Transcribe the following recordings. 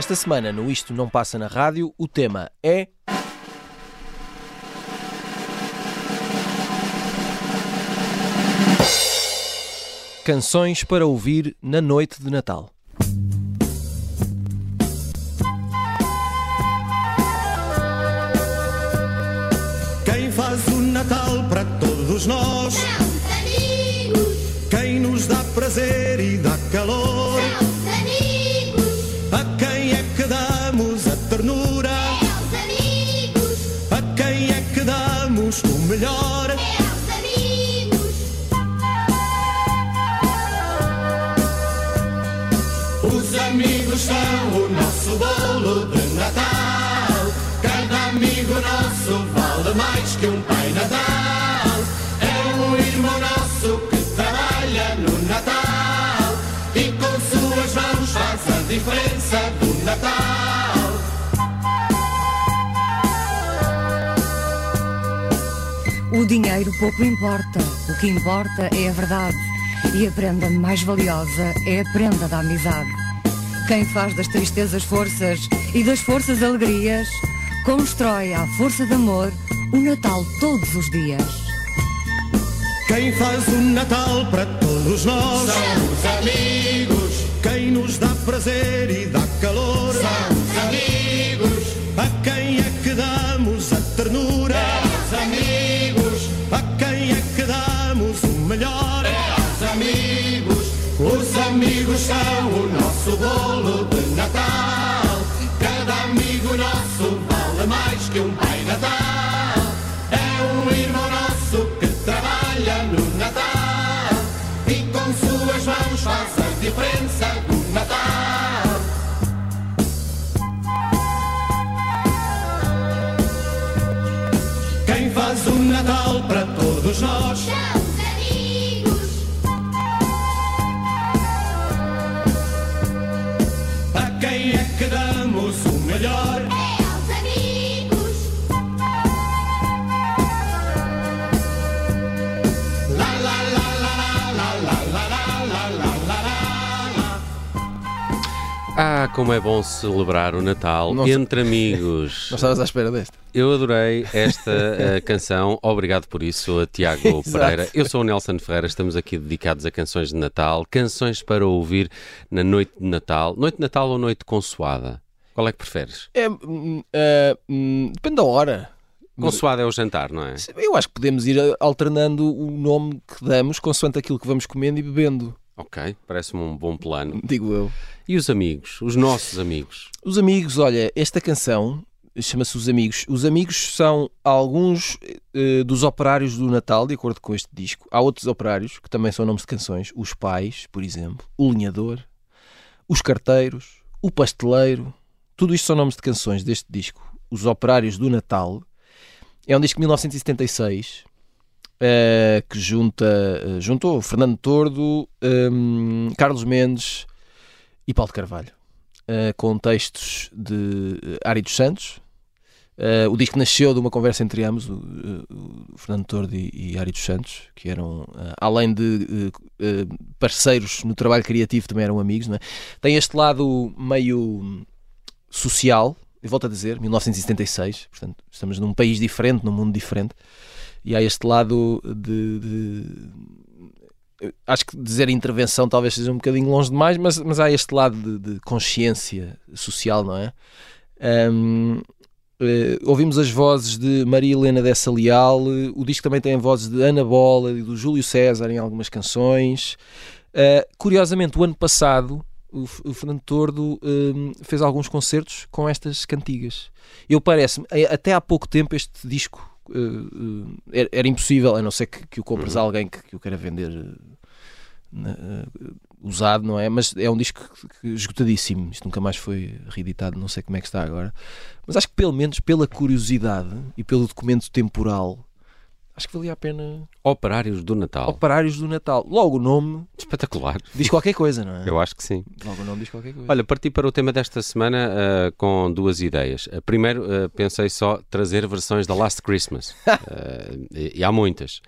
Esta semana no Isto Não Passa na Rádio, o tema é. Canções para ouvir na noite de Natal. Todos nós? Os amigos, Quem nos dá prazer e dá calor? os amigos, A quem é que damos a ternura? é os amigos, A quem é que damos o melhor? é os amigos, Os amigos são o nosso bolo de Natal. Cada amigo nosso vale mais que um Pai Natal. Diferença do Natal. O dinheiro pouco importa. O que importa é a verdade. E a prenda mais valiosa é a prenda da amizade. Quem faz das tristezas forças e das forças alegrias, constrói à força de amor o Natal todos os dias. Quem faz o Natal para todos nós são os amigos. Quem nos dá prazer e dá calor são os amigos. A quem é que damos a ternura? os amigos. A quem é que damos o melhor? os amigos. Os amigos são o nosso bolo de Natal. Cada amigo nosso vale mais que um Pai różnorodność. Ah, como é bom celebrar o Natal Não- entre amigos. Não estavas à espera desta? Eu adorei esta eh, canção. Obrigado por isso, a Tiago. Pereira. Eu sou o Nelson Ferreira. Estamos aqui dedicados a canções de Natal, canções para ouvir na noite de Natal. Noite de Natal ou noite consoada? Qual é que preferes? É, hum, é, hum, depende da hora. Consoada é o jantar, não é? Eu acho que podemos ir alternando o nome que damos consoante aquilo que vamos comendo e bebendo, Ok, parece-me um bom plano. digo eu. E os amigos? Os nossos amigos? Os amigos, olha, esta canção chama-se Os Amigos. Os Amigos são alguns eh, dos operários do Natal, de acordo com este disco. Há outros operários que também são nomes de canções. Os Pais, por exemplo. O Linhador. Os Carteiros. O Pasteleiro. Tudo isto são nomes de canções deste disco. Os Operários do Natal. É um disco de 1976 eh, que junta, eh, juntou Fernando Tordo, hum, Carlos Mendes e Paulo de Carvalho. Uh, com textos de uh, Ari dos Santos. Uh, o disco nasceu de uma conversa entre ambos, o, uh, o Fernando Tordo e, e Ari dos Santos, que eram, uh, além de uh, parceiros no trabalho criativo, também eram amigos. Não é? Tem este lado meio social, eu volto a dizer, 1976, portanto, estamos num país diferente, num mundo diferente, e há este lado de- de acho que dizer intervenção talvez seja um bocadinho longe demais, mas, mas há este lado de, de consciência social, não é? Ahm, eh, ouvimos as vozes de Maria Helena Dessa Leal, eh, o disco também tem vozes de Ana Bola e do Júlio César em algumas canções. Ah, curiosamente, o ano passado, o, o Fernando Tordo fez alguns concertos com estas cantigas. Eu parece-me, eh, até há pouco tempo, este disco eh, eh, era, era impossível, a não ser que, que o compres a alguém que, que o queira vender eh, usado, não é? Mas é um disco que esgotadíssimo. Isto nunca mais foi reeditado, não sei como é que está agora. Mas acho que pelo menos pela curiosidade e pelo documento temporal, Acho que valia a pena. Operários do Natal. Operários do Natal. Logo o nome Espetacular. diz qualquer coisa, não é? Eu acho que sim. Logo o nome diz qualquer coisa. Olha, parti para o tema desta semana ah, com duas ideias. Ah, primeiro, ah, pensei só trazer versões da Last Christmas. E, e há muitas.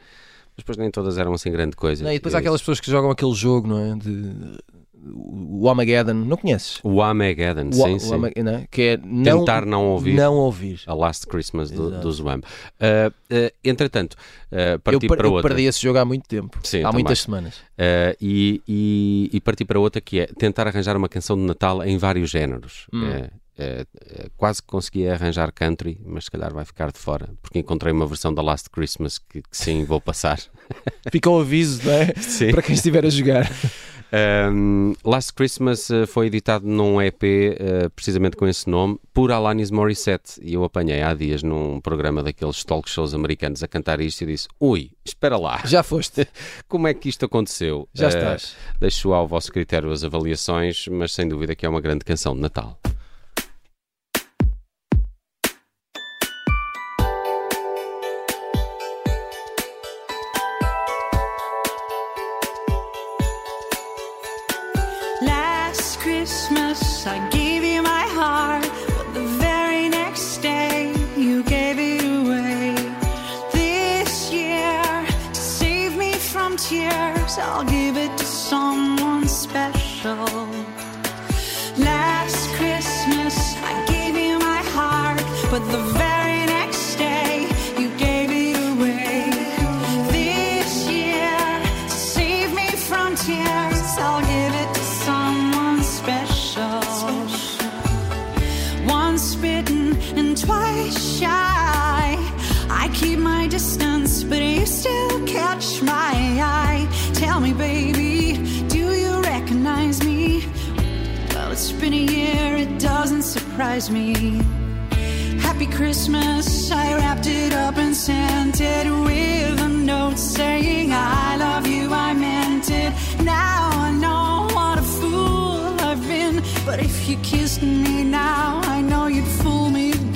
Mas depois nem todas eram assim grande coisa. Não, e depois Eu- há aquelas pessoas que jogam aquele jogo, não é? De o Armageddon, não conheces? O Armageddon, O, sim, o sim. Não é? Que é não, Tentar não ouvir. Não ouvir. A Last Christmas do, Exato. do Zwam. Ah, ah, entretanto, ah, Eu, parti per- para eu outra. perdi esse jogo há muito tempo. Sim, eu há também. muitas semanas. Uh, e, e, e parti para outra que é tentar arranjar uma canção de Natal em vários géneros. Hum. É, é, é, quase que consegui arranjar country, mas se calhar vai ficar de fora, porque encontrei uma versão da Last Christmas que, que sim, vou passar. Fica o aviso, não é? Sim. Para quem estiver a jogar. Um, Last Christmas uh, foi editado num EP uh, precisamente com esse nome por Alanis Morissette e eu apanhei há dias num programa daqueles talk shows americanos a cantar isto e disse ui, espera lá, Já foste. como é que isto aconteceu? Já Uh, estás. Deixo ao vosso critério as avaliações, mas sem dúvida que é uma grande canção de Natal.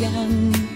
Again.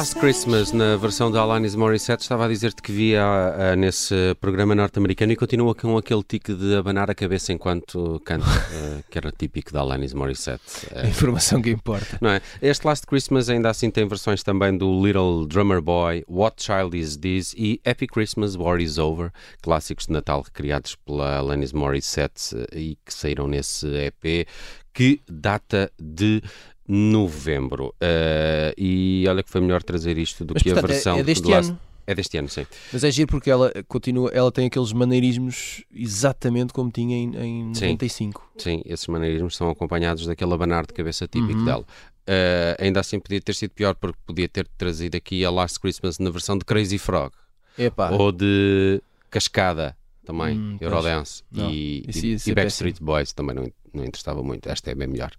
Last Christmas, na versão da Alanis Morissette, estava a dizer-te que via ah, nesse programa norte-americano e continua com aquele tique de abanar a cabeça enquanto canta, ah, que era típico da Alanis Morissette. A Ah, informação que importa. não é? Este Last Christmas ainda assim tem versões também do Little Drummer Boy, What Child Is This e Happy Christmas, War Is Over, clássicos de Natal criados pela Alanis Morissette e que saíram nesse EP que data de novembro. Eh, e olha que foi melhor trazer isto do Mas, que a portanto, é- versão é deste do Last... ano. É deste ano, sim. Mas é giro porque ela continua, ela tem aqueles maneirismos exatamente como tinha em, em Sim. 95. Sim, esses maneirismos são acompanhados daquele abanar de cabeça típico Uhum. dela. Eh, ainda assim podia ter sido pior porque podia ter trazido aqui a Last Christmas na versão de Crazy Frog. Epá, ou de Cascada também, Hum. Eurodance Não, e, isso e- e Backstreet Boys também não, não interessava muito. Esta é bem melhor.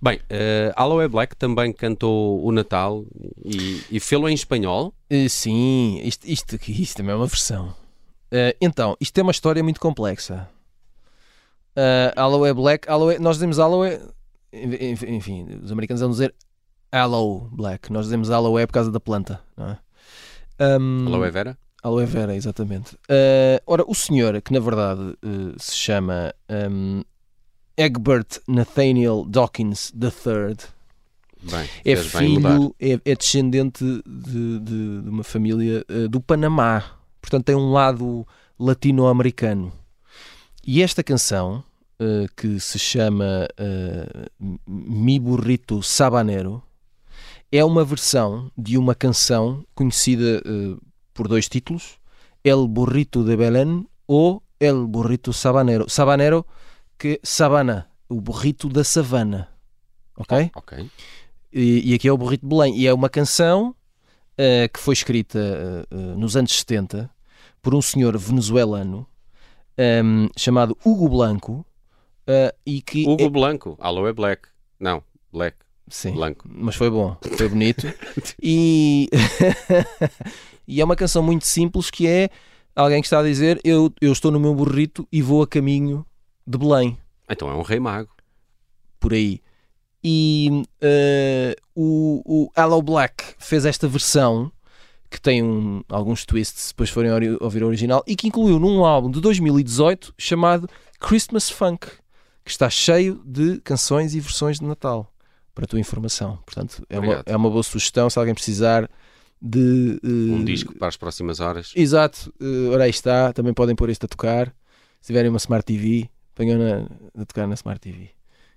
Bem, uh, Aloe Black também cantou o Natal e, e fê-lo em espanhol. Eh, sim, isto, isto, isto também é uma versão. Eh, então, isto é uma história muito complexa. Uh, Aloe Black, Aloe, nós dizemos Aloe, enf- enfim, os americanos vão dizer Aloe Black, nós dizemos Aloe por causa da planta, não é? Um, Aloe Vera? Aloe vera, exatamente. Uh, ora, o senhor, que na verdade uh, se chama um, Egbert Nathaniel Dawkins III, Bem, é filho, é, é descendente de, de- de uma família uh, do Panamá. Portanto, tem um lado latino-americano. E esta canção, que se chama Mi Burrito Sabanero, é uma versão de uma canção conhecida por dois títulos: El Burrito de Belén ou El Burrito Sabanero. Sabanero, que sabana, o burrito da savana. Ok? Ok. E, e aqui é o Burrito de Belém. E é uma canção eh, que foi escrita eh, nos anos 70 por um senhor venezuelano ehm, chamado Hugo Blanco. e que Hugo é- Blanco, Aloe Black. Não, Black, Sim, Blanco. mas foi bom, foi bonito. e... e é uma canção muito simples que é alguém que está a dizer eu, eu estou no meu burrito e vou a caminho de Belém. Então é um rei mago. por aí. E eh, o, o Hello Black fez esta versão que tem um- alguns twists se depois forem ouvir o original e que incluiu num álbum de 2018 chamado Christmas Funk, que está cheio de canções e versões de Natal, para a tua informação. Portanto, é uma, é uma boa sugestão se alguém precisar de eh, Um disco para as próximas horas. Exato, uh, ora aí está, também podem pôr este a tocar. Se tiverem uma Smart TV, ponham na, a tocar na Smart TV,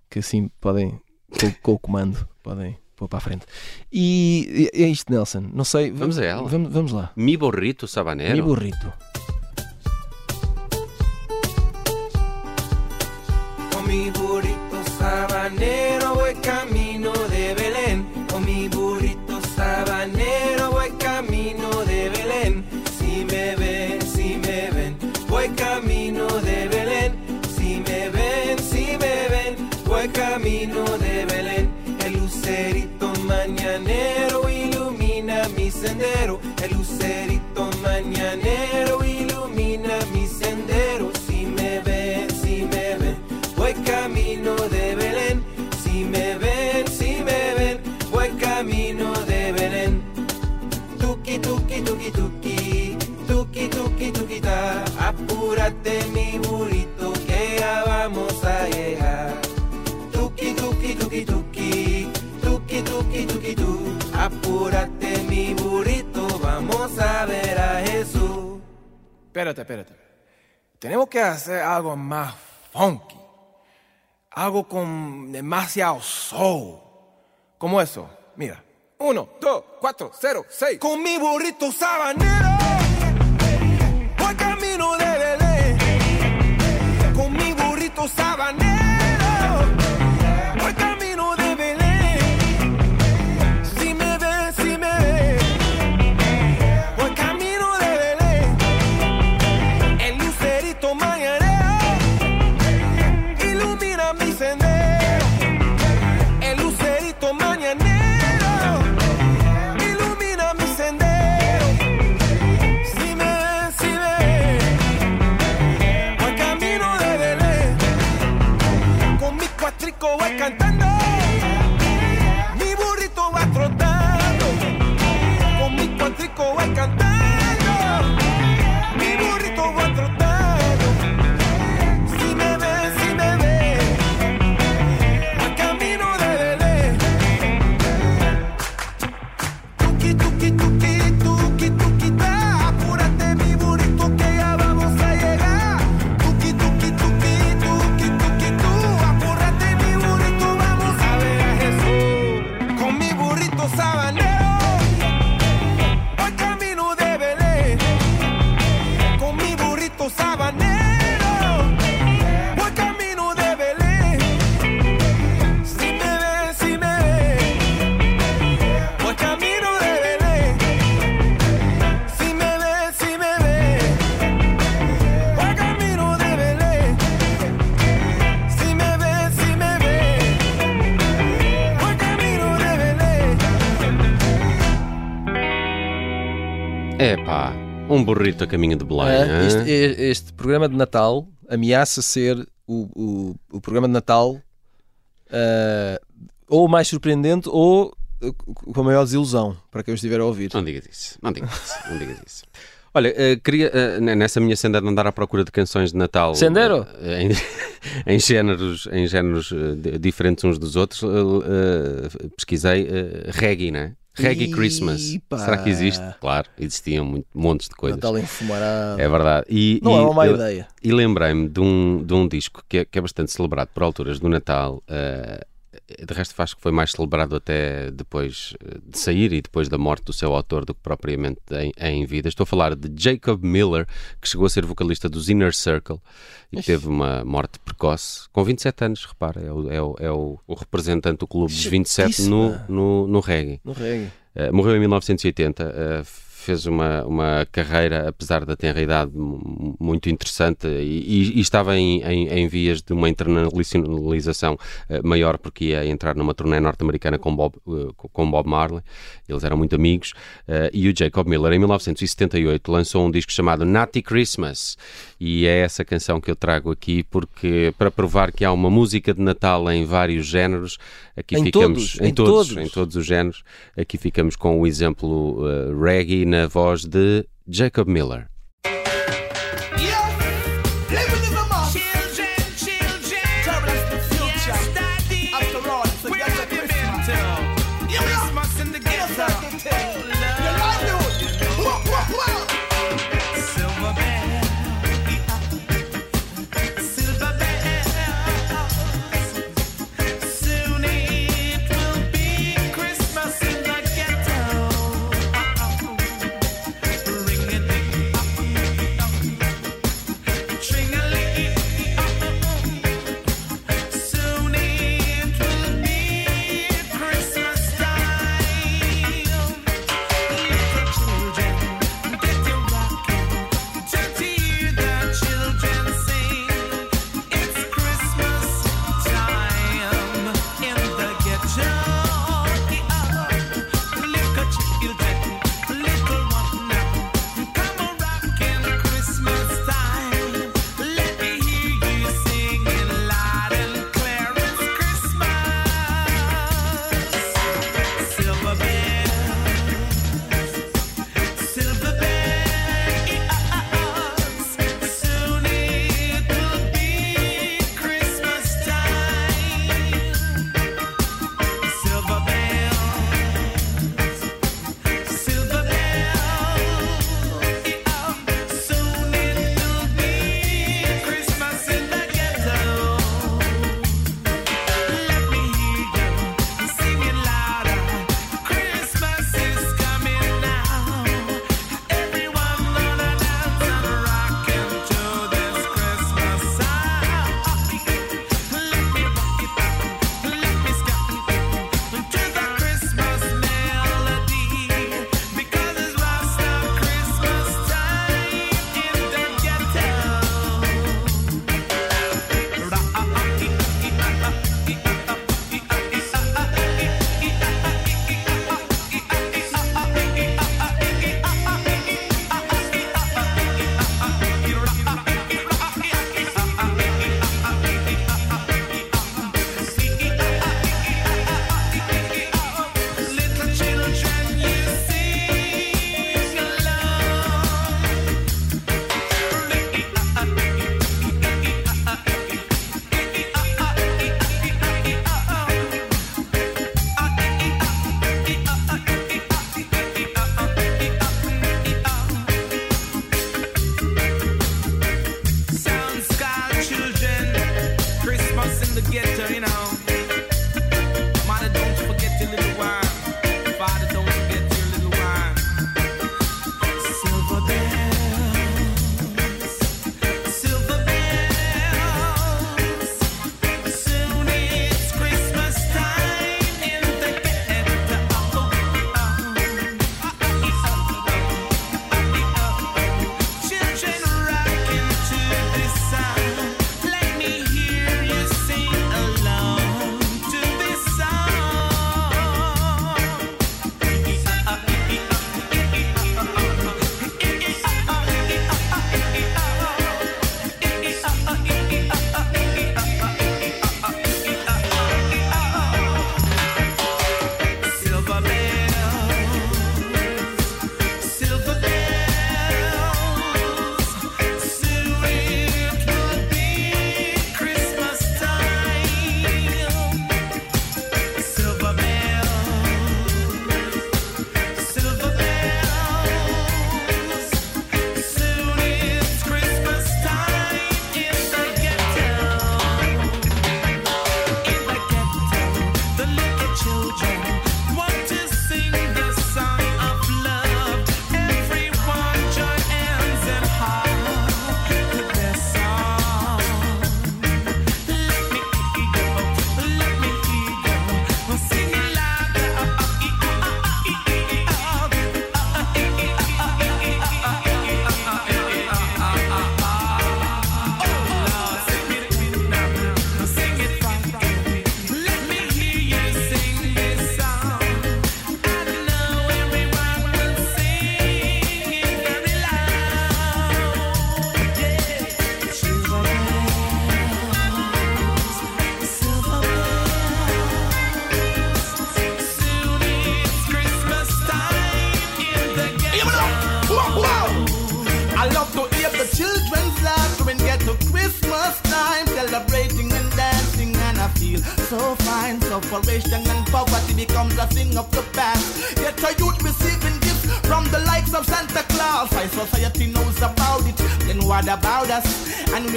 que assim podem, com, com o comando, podem pôr para a frente. E é isto, Nelson. Não sei, Vamos a ela. Vamos, vamos lá. Mi Borrito Sabanero. Mi burrito. Mi burrito sabanero Que hacer algo más funky. Algo con demasiado soul. ¿Cómo eso? Mira. Uno, dos, cuatro, cero, seis. Con mi burrito sabanero. Voy camino de Belén. Con mi burrito sabanero. A caminho de Belém. Ah, hã? este, e- este programa de Natal ameaça ser o, o, o programa de Natal ah, ou mais surpreendente ou ah, com a maior desilusão para quem o estiver a ouvir. Não digas isso, não digas isso, não digas isso. Olha, eh, queria, nessa minha senda de andar à procura de canções de Natal Sendero? em, em géneros, em géneros di- diferentes uns dos outros, pesquisei reggae, né? Reggae Christmas. Será que existe? Claro, existiam muito, montes de coisas. Natal enfumarado. É verdade. E, Não e é uma má eu- ideia. E lembrei-me de um, de um disco que é, que é bastante celebrado por alturas do Natal. eh, de resto, acho que foi mais celebrado até depois eh, de sair e depois da morte do seu autor do que propriamente em, em vida. Estou a falar de Jacob Miller, que chegou a ser vocalista dos Inner Circle e que teve uma morte precoce, com 27 anos, repara, é o, é o, é o, o representante do clube dos 27 no, no, no reggae. No reggae. Uh, morreu em 1980, uh, fez uma, uma carreira, apesar da tenra idade, mu- muito interessante e, e- estava em, em, em vias de uma internacionalização uh, maior porque ia entrar numa turnê norte-americana com Bob, uh, com Bob Marley, eles eram muito amigos, uh, e o Jacob Miller, em 1978, lançou um disco chamado Natty Christmas, e é essa canção que eu trago aqui porque para provar que há uma música de Natal em vários géneros, aqui Em ficamos todos, em todos, todos. em todos os géneros. Aqui ficamos com o exemplo uh, reggae na voz de Jacob Miller.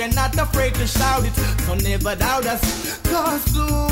We're not afraid to shout it. So never doubt us. Cause soon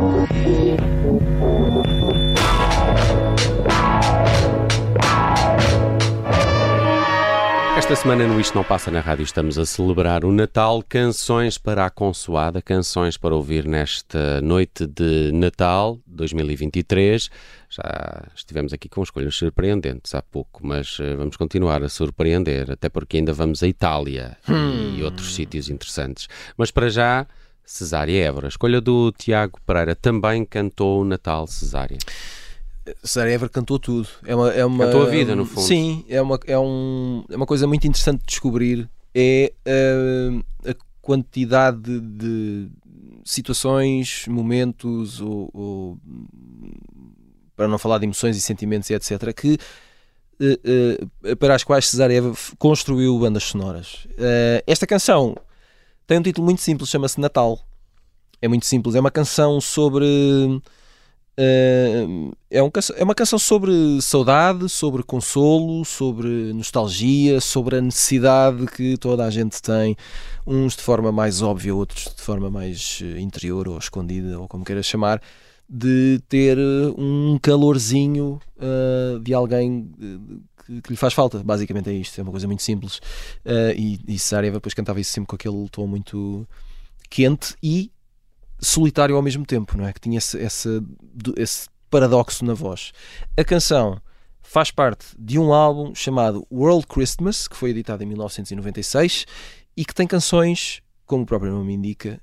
Esta semana no Isto Não Passa na Rádio estamos a celebrar o Natal, canções para a consoada, canções para ouvir nesta noite de Natal 2023. Já estivemos aqui com escolhas surpreendentes há pouco, mas eh, vamos continuar a surpreender, até porque ainda vamos à Itália e outros sítios interessantes. Mas para já, Cesária Évora. Escolha do Tiago Pereira também cantou o Natal Cesária. Sarah Ever cantou tudo. É uma, é uma, Cantou a vida, no fundo. Sim, é uma, é, um, é uma coisa muito interessante de descobrir. É ah, a quantidade de, de situações, momentos, ou, ou, para não falar de emoções e sentimentos e etc., que eh, eh, para as quais Cesar Eva f- construiu bandas sonoras. Eh, esta canção tem um título muito simples, chama-se Natal. É muito simples, é uma canção sobre. Eh, é, um é uma canção sobre saudade, sobre consolo, sobre nostalgia, sobre a necessidade que toda a gente tem, uns de forma mais óbvia, outros de forma mais eh, interior ou escondida, ou como queiras chamar, de ter eh, um calorzinho eh, de alguém eh, que, que lhe faz falta. Basicamente é isto, é uma coisa muito simples. Eh, e, e depois cantava isso sempre com aquele tom muito quente e solitário ao mesmo tempo, não é? Que tinha esse, esse, esse paradoxo na voz. A canção faz parte de um álbum chamado World Christmas, que foi editado em 1996 e que tem canções, como o próprio nome indica.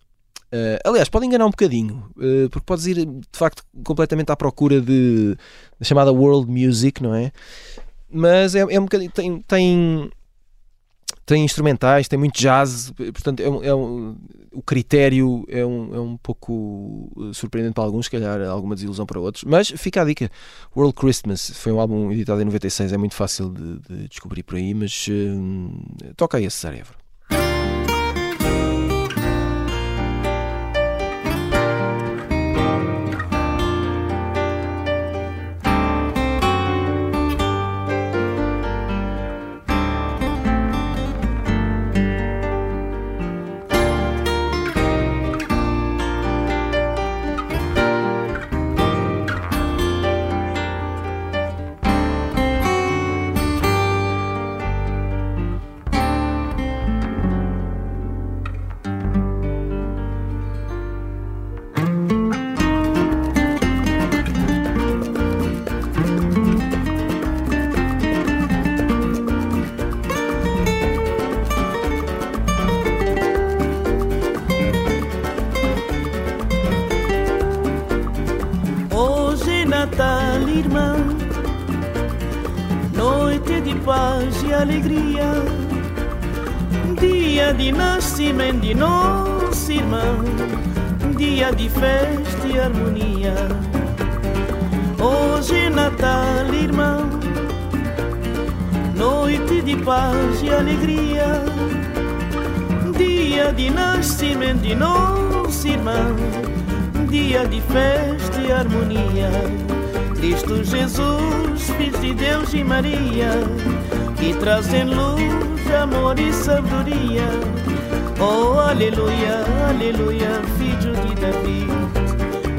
eh, aliás, pode enganar um bocadinho, eh, porque podes ir de facto completamente à procura de, da chamada world music, não é? Mas é, é um bocadinho. Tem, tem, tem instrumentais, tem muito jazz, portanto, é um- é um- o critério é um, é um pouco eh, surpreendente para alguns, se calhar alguma desilusão para outros. Mas fica a dica: World Christmas foi um álbum editado em 96, é muito fácil de, de descobrir por aí, mas eh, toca aí esse cérebro. Dia de nascimento de nosso irmão, dia de festa e harmonia. Cristo Jesus, Filho de Deus e Maria, que trazem luz, amor e sabedoria. Oh, aleluia, aleluia, filho de Davi.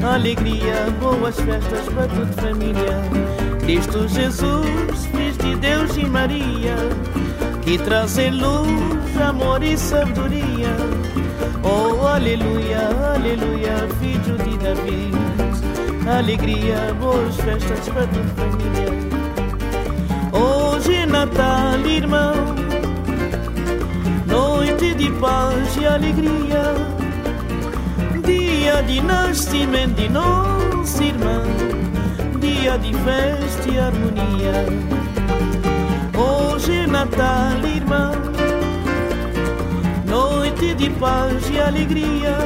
Alegria, boas festas para toda família. Cristo Jesus, Filho de Deus e Maria, que trazem luz, amor e sabedoria. Oh, aleluia, aleluia, filho de Davi. Alegria, boas festas para toda família. Hoje é Natal, irmão, noite de paz e alegria, dia de nascimento de nosso irmão, dia de festa e harmonia. Hoje é Natal, irmão, noite de paz e alegria,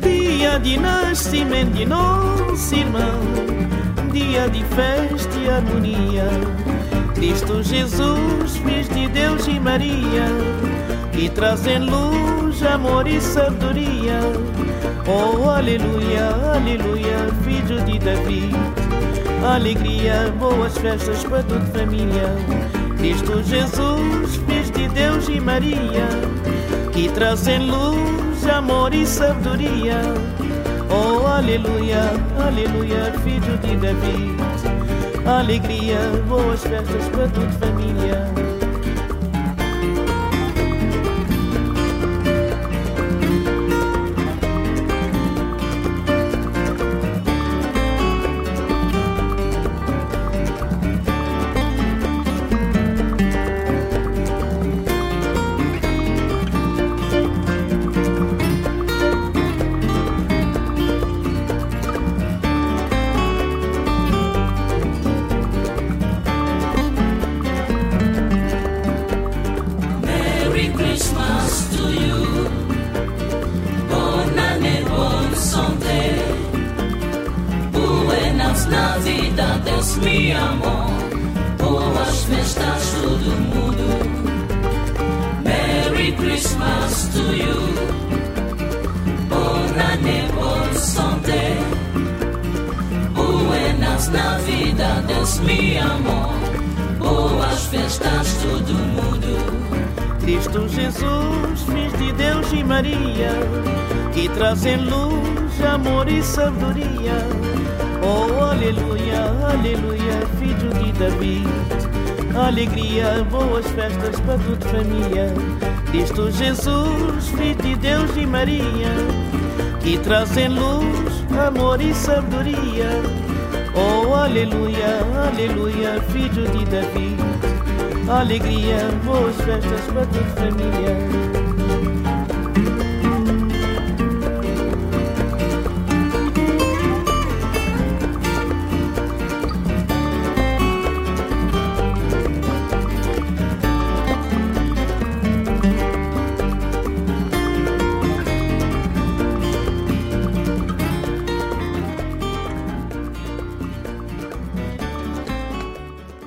dia de nascimento de nosso irmão, dia de festa e harmonia. Cristo Jesus, Filho de Deus e Maria, que trazem luz, amor e sabedoria. Oh, aleluia, aleluia, filho de Davi. Alegria, boas festas para toda família. Cristo Jesus, Filho de Deus e Maria, que trazem luz, amor e sabedoria. Oh, aleluia, aleluia, filho de Davi. Alegria, boas festas para toda família. Filho de Davi. Alegria, boas festas para toda família. Cristo Jesus, Filho de Deus e Maria, que trazem luz, amor e sabedoria. Oh, aleluia, aleluia, filho de Davi. Alegria, boas festas para toda família.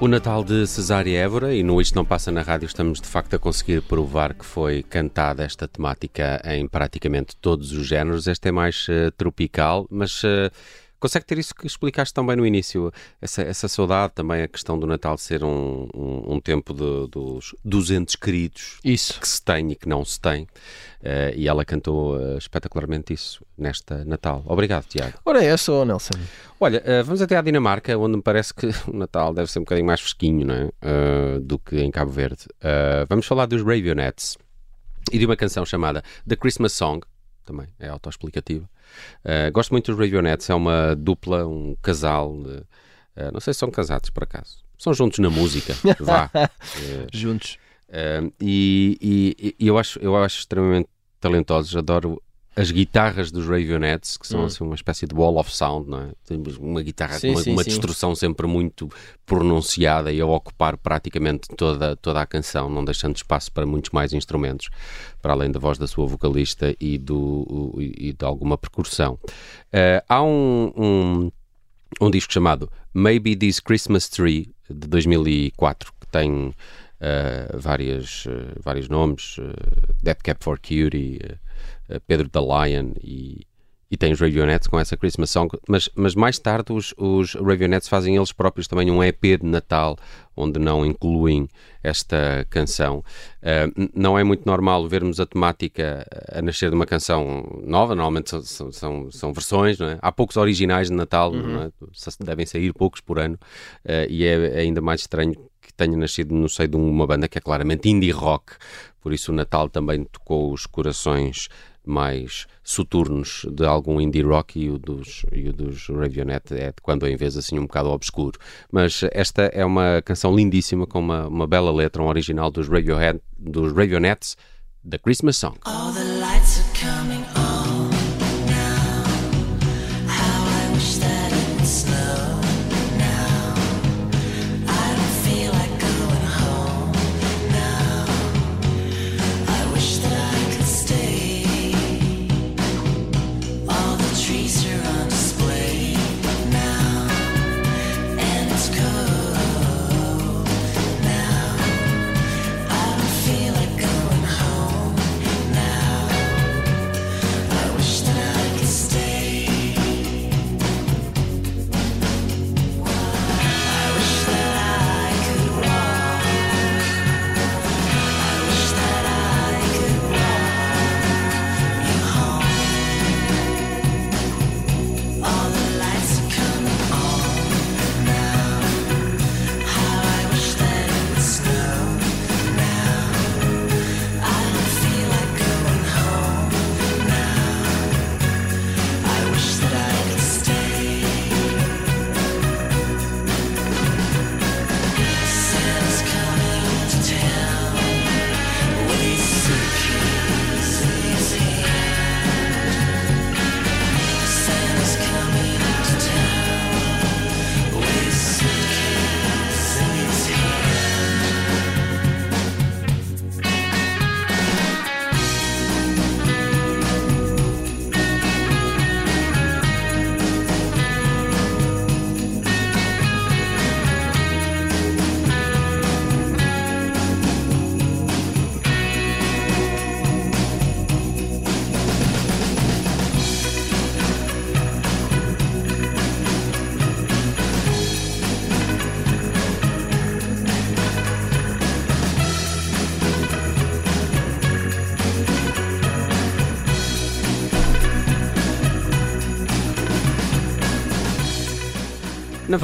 O Natal de Cesária Évora, e no Isto Não Passa na Rádio estamos de facto a conseguir provar que foi cantada esta temática em praticamente todos os géneros. Esta é mais eh, tropical, mas eh, consegue ter isso que explicaste também no início, essa, essa saudade, também a questão do Natal ser um, um, um tempo de- dos, dos entes queridos Isso. que se tem e que não se tem. Eh, e ela cantou eh, espetacularmente isso nesta Natal. Obrigado, Tiago. Ora, é só, Nelson. Olha, eh, vamos até à Dinamarca, onde me parece que o Natal deve ser um bocadinho mais fresquinho não é? Do que em Cabo Verde. Vamos falar dos Ravionettes e de uma canção chamada The Christmas Song, também é autoexplicativa. Eh, gosto muito dos Ravionettes, é uma dupla, um casal. eh, não sei se são casados por acaso. São juntos na música, vá. Eh, Juntos. e, e- e eu, acho, eu acho extremamente talentosos, adoro as guitarras dos Raveonettes, que são Hum. assim uma espécie de wall of sound, não é? Temos uma guitarra Sim, com uma, sim, uma sim. distorção sempre muito pronunciada e a ocupar praticamente toda, toda a canção, não deixando espaço para muitos mais instrumentos, para além da voz da sua vocalista e, do, e de alguma percussão. Eh, há um, um, um disco chamado Maybe This Christmas Tree, de 2004, que tem eh, várias, eh, vários nomes, uh, Dead Cap for Cutie, Pedro the Lion e, e tem os Raveonettes com essa Christmas Song, mas, mas mais tarde os, os fazem eles próprios também um EP de Natal, onde não incluem esta canção. Uh, não é muito normal vermos a temática a nascer de uma canção nova, normalmente são, são, são, são versões, é? há poucos originais de Natal, Uhum. é? Devem sair poucos por ano, uh, e é ainda mais estranho que tenha nascido no seio de uma banda que é claramente indie rock, por isso o Natal também tocou os corações mais soturnos de algum indie rock e o dos, e o dos Raveonet é de quando em vez assim um bocado obscuro. Mas esta é uma canção lindíssima com uma, uma bela letra, um original dos, Radiohead, dos Raveonettes, The Christmas Song. All the lights are coming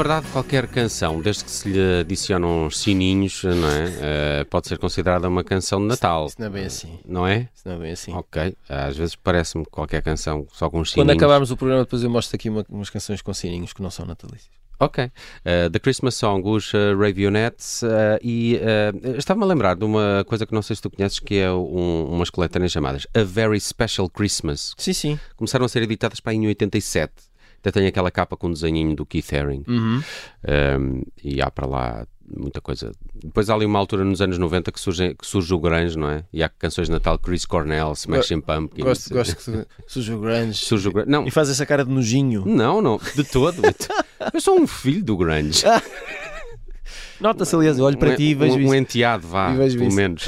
verdade, qualquer canção, desde que se lhe adicionam sininhos, não é? Eh, pode ser considerada uma canção de Natal. Isso não é bem assim. Não é? Isso não é bem assim. Ok. Às vezes parece-me que qualquer canção só com os sininhos. Quando acabarmos o programa, depois eu mostro aqui uma- umas canções com sininhos que não são natalícias. Ok. Uh, The Christmas Song, os uh, Raveonettes. uh, e uh, estava-me a lembrar de uma coisa que não sei se tu conheces, que é um, umas coletâneas chamadas A Very Special Christmas. Sim, sim. Começaram a ser editadas para em 87. Até tem aquela capa com um desenhinho do Keith Haring. Uhum. Um, e há para lá muita coisa. Depois há ali uma altura nos anos 90 que surge, que surge o grunge, não é? E há canções de Natal, Chris Cornell, Smashing Pumpkins. Gosto, gosto que surge o grunge. Surge o grunge. Não, E faz essa cara de nojinho. não, não, de todo. Eu sou um filho do grunge. Nota-se, aliás, eu olho para um, ti e vejo um, isso. um enteado, vá, pelo isso. menos.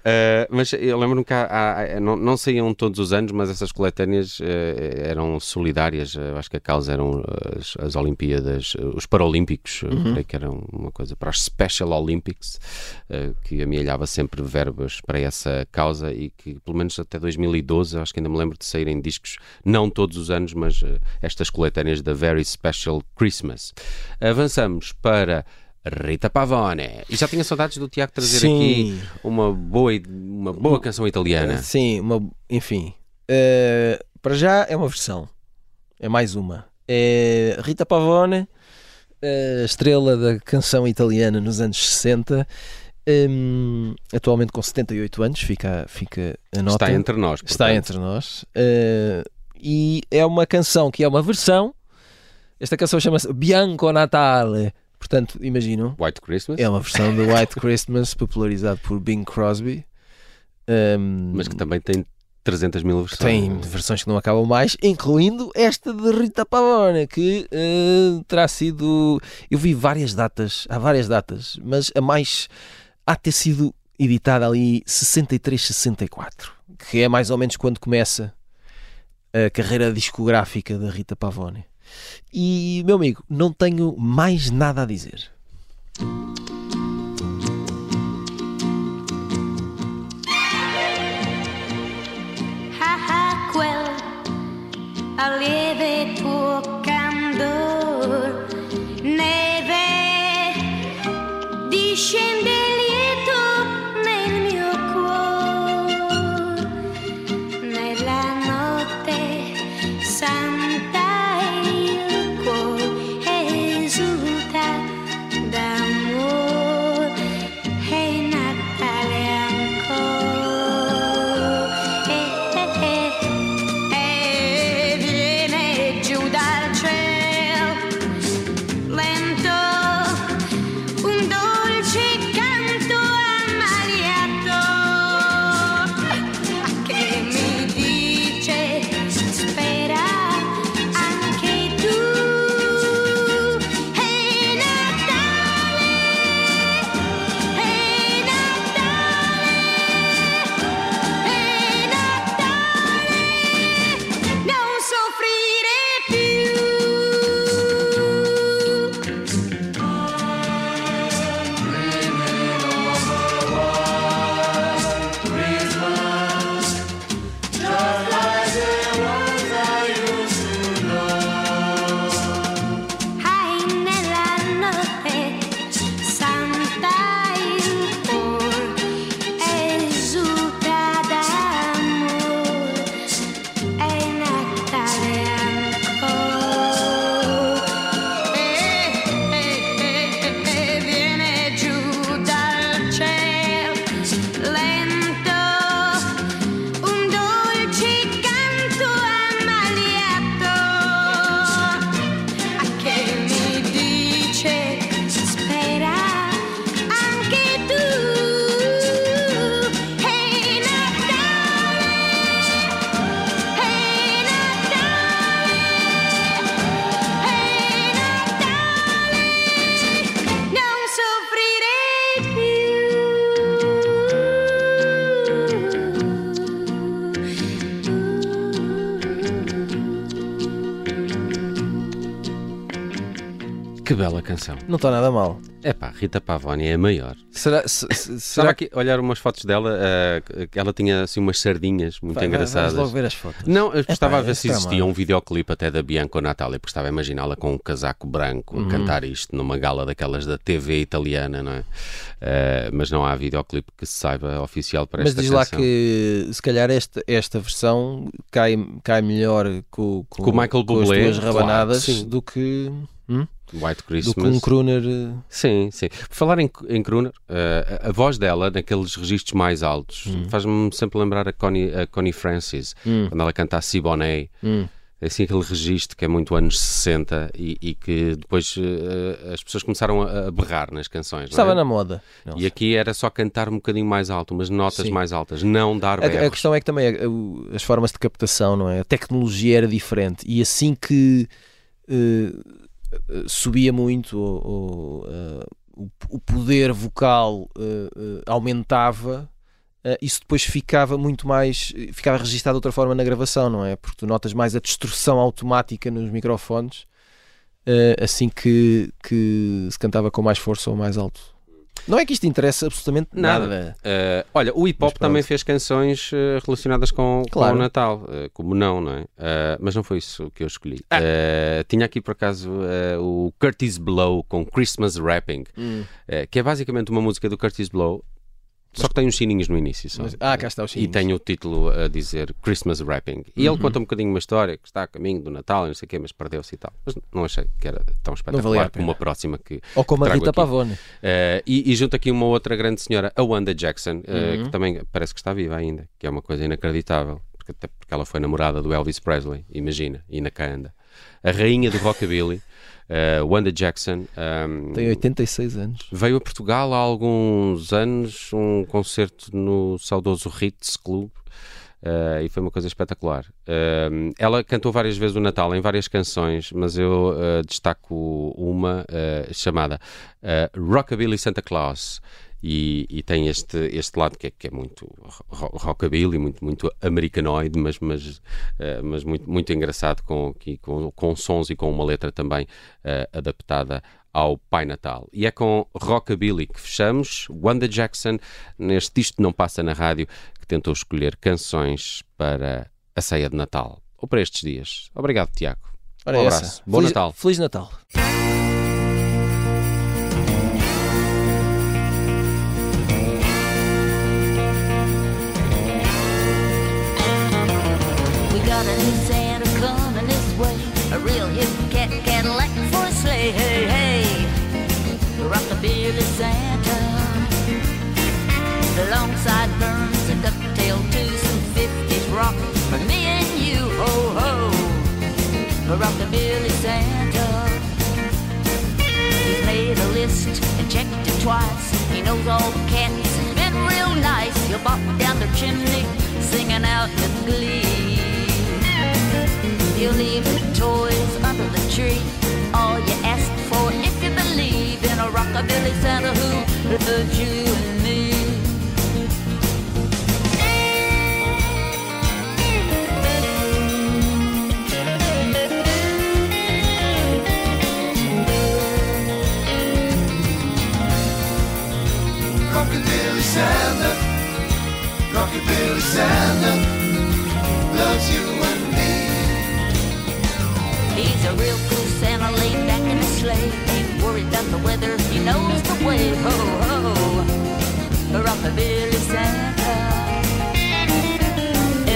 Uh, mas eu lembro-me que há- há- não, não saíam todos os anos, mas essas coletâneas uh, eram solidárias. Eu acho que a causa eram as, as Olimpíadas, os Paralímpicos, uh, Uhum. creio que eram uma coisa para as Special Olympics, uh, que amealhava sempre verbas para essa causa e que, pelo menos até 2012, eu acho que ainda me lembro de saírem discos, não todos os anos, mas estas coletâneas da Very Special Christmas. Avançamos para Rita Pavone. E já tinha saudades do Tiago trazer Sim. aqui uma boa, uma boa canção italiana. Uh, Sim, uma, enfim. Uh, para já é uma versão. É mais uma. É Rita Pavone, uh, estrela da canção italiana nos anos 60 hum, atualmente com 78 anos, fica, fica a nota. Está entre nós. Está portanto. entre nós. Uh, e é uma canção que é uma versão. Esta canção chama-se Bianco Natale. Portanto, imaginam. White Christmas. É uma versão do White Christmas popularizado por Bing Crosby. Um, Mas que também tem 300 mil versões. tem versões que não acabam mais, incluindo esta de Rita Pavone, que eh, terá sido. Eu vi várias datas, há várias datas, mas a mais há de ter sido editada ali 63, 64, que é mais ou menos quando começa a carreira discográfica da Rita Pavone. E, meu amigo, não tenho mais nada a dizer. Canção. Não está nada mal. É pá, Rita Pavoni é a maior. Será, se- será a olhar umas fotos dela, que ela tinha assim umas sardinhas muito Vai, engraçadas. vamos logo ver as fotos. Não, eu Epá, estava a ver se existia tramado. um videoclipe até da Bianca Natália, porque estava a imaginá-la com um casaco branco Uhum. a cantar isto numa gala daquelas da TV italiana, não é? Eh, mas não há videoclipe que se saiba oficial para Mas esta diz lá canção. que se calhar esta, esta versão cai, cai melhor com, com, Com o Michael com as Bublé, duas claro, do sim. do que hum? White do Christmas. que um crooner. eh, Sim, sim. Por falar em, em crooner, eh, a, voz dela, naqueles registros mais altos, faz-me sempre lembrar a Connie, a Connie Francis, Hum. quando ela canta a Siboney. Hum. É assim aquele registro que é muito anos 60 e, e que depois eh, as pessoas começaram a, a berrar nas canções. não Estava é? na moda. E aqui era só cantar um bocadinho mais alto, umas notas Sim. mais altas, não dar A, a questão é que também o- as formas de captação, não é? A tecnologia era diferente e assim que eh, subia muito ou, ou, eh, o, o poder vocal eh, eh, aumentava, eh, isso depois ficava muito mais, eh, ficava registado de outra forma na gravação, não é? Porque tu notas mais a distorção automática nos microfones eh, assim que, que se cantava com mais força ou mais alto. Não é que isto interessa absolutamente nada. Nada. Eh, olha, o hip hop também fez canções eh, relacionadas com, com Claro. o Natal, eh, como não, não é? Eh, mas não foi isso que eu escolhi. Ah. Tinha aqui por acaso o Curtis Blow com Christmas Rapping, Hum. que é basicamente uma música do Curtis Blow Só que tem uns sininhos no início. Só. Mas- ah, cá está os E sininhos. tem o título a dizer Christmas Wrapping. E ele Uhum. conta um bocadinho uma história que está a caminho do Natal e não sei o quê, mas perdeu-se e tal. Mas não achei que era tão espetacular como a próxima que. Ou como a Rita aqui. Pavone. Eh, e, e junto aqui uma outra grande senhora, a Wanda Jackson, eh, Uhum. que também parece que está viva ainda, que é uma coisa inacreditável, porque, até porque ela foi namorada do Elvis Presley, imagina, e na cá anda. A rainha do rockabilly, eh, Wanda Jackson. ehm, Tem 86 anos. Veio a Portugal há alguns anos, um concerto no saudoso Ritz Club. eh, e foi uma coisa espetacular. Eh, ela cantou várias vezes o Natal em várias canções, mas eu eh, destaco uma chamada Rockabilly Santa Claus. E, e tem este, este lado que é, que é muito ro- rockabilly, muito, muito americanoide, mas, mas, eh, mas muito, muito engraçado, com, com, com sons e com uma letra também eh, adaptada ao Pai Natal. E é com Rockabilly que fechamos. Wanda Jackson, neste Isto Não Passa na Rádio, que tentou escolher canções para a ceia de Natal, ou para estes dias. Obrigado, Tiago. Ora, um essa. abraço. Bom Feliz- Natal. Feliz Natal. Got a new Santa coming this way. A real hip cat Cadillac for a sleigh. Hey, hey. Rockabilly Santa. The long sideburns, a ducktail too, some 50s rock for me and you. Ho, ho. Rockabilly Santa. He's made a list and checked it twice. He knows all the cats been real nice. He'll bop down the chimney, singing out with glee. He'll leave the toys under the tree. All you ask for if you believe in a rockabilly Santa who loves you and me. Rockabilly Santa, Rockabilly Santa, loves you real cool Santa laid back in his sleigh. Ain't worried about the weather, he knows the way. Ho, ho, rockabilly Santa.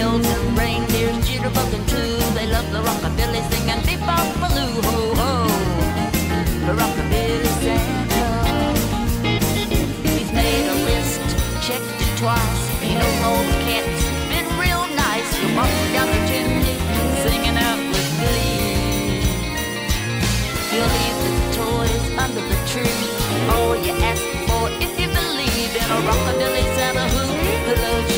Elves and reindeers, jitterbugging too. They love the rockabilly singing beep bop baloo. Ho, ho, rockabilly Santa. He's made a list, checked it twice. He knows all the cats, been real nice. He'll walk down the He'll leave the toys under the tree. All you ask for if you believe in a rockabilly Santa who loves you